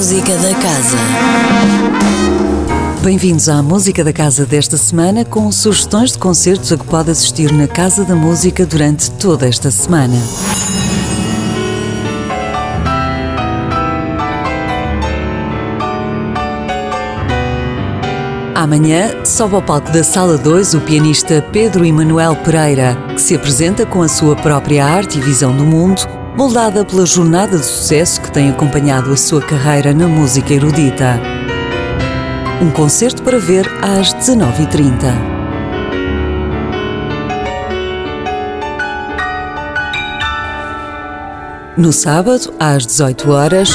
Música da Casa. Bem-vindos à Música da Casa desta semana com sugestões de concertos a que pode assistir na Casa da Música durante toda esta semana. Amanhã sobe ao palco da Sala 2 o pianista Pedro Emanuel Pereira, que se apresenta com a sua própria arte e visão do mundo, moldada pela jornada de sucesso que tem acompanhado a sua carreira na música erudita. Um concerto para ver às 19h30. No sábado, às 18 horas,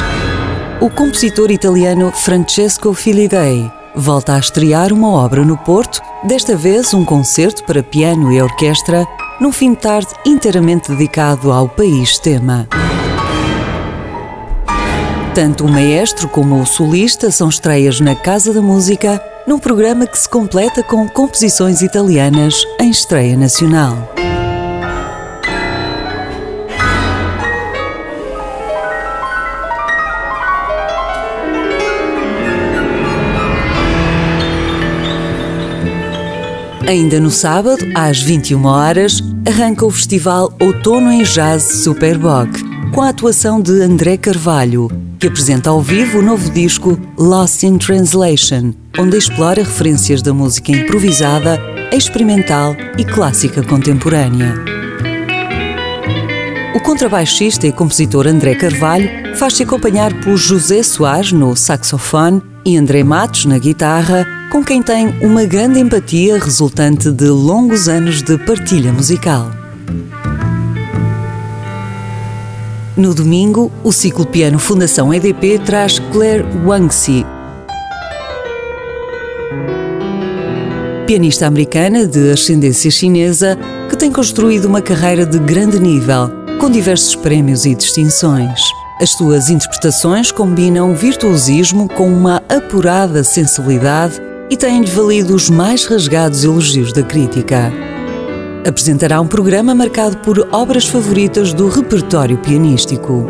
o compositor italiano Francesco Filidei volta a estrear uma obra no Porto, desta vez um concerto para piano e orquestra, num fim de tarde inteiramente dedicado ao país tema. Tanto o maestro como o solista são estreias na Casa da Música, num programa que se completa com composições italianas em estreia nacional. Ainda no sábado, às 21 horas, arranca o festival Outono em Jazz Superbog, com a atuação de André Carvalho, que apresenta ao vivo o novo disco Lost in Translation, onde explora referências da música improvisada, experimental e clássica contemporânea. O contrabaixista e compositor André Carvalho faz-se acompanhar por José Soares no saxofone e André Matos na guitarra, com quem tem uma grande empatia resultante de longos anos de partilha musical. No domingo, o ciclo Piano Fundação EDP traz Claire Wangxi, pianista americana de ascendência chinesa que tem construído uma carreira de grande nível, com diversos prémios e distinções. As suas interpretações combinam virtuosismo com uma apurada sensibilidade e têm-lhe valido os mais rasgados elogios da crítica. Apresentará um programa marcado por obras favoritas do repertório pianístico.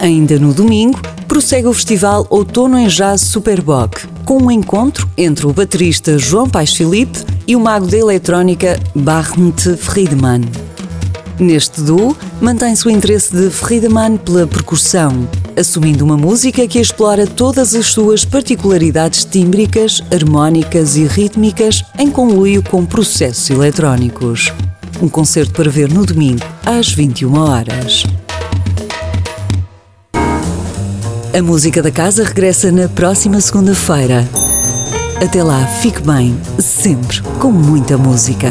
Ainda no domingo, prossegue o festival Outono em Jazz Superbog, com um encontro entre o baterista João Paes Filipe e o mago da eletrónica Barnt Friedman. Neste duo, mantém-se o interesse de Friedemann pela percussão, assumindo uma música que explora todas as suas particularidades tímbricas, harmónicas e rítmicas em conluio com processos eletrónicos. Um concerto para ver no domingo, às 21 horas. A música da casa regressa na próxima segunda-feira. Até lá, fique bem, sempre com muita música.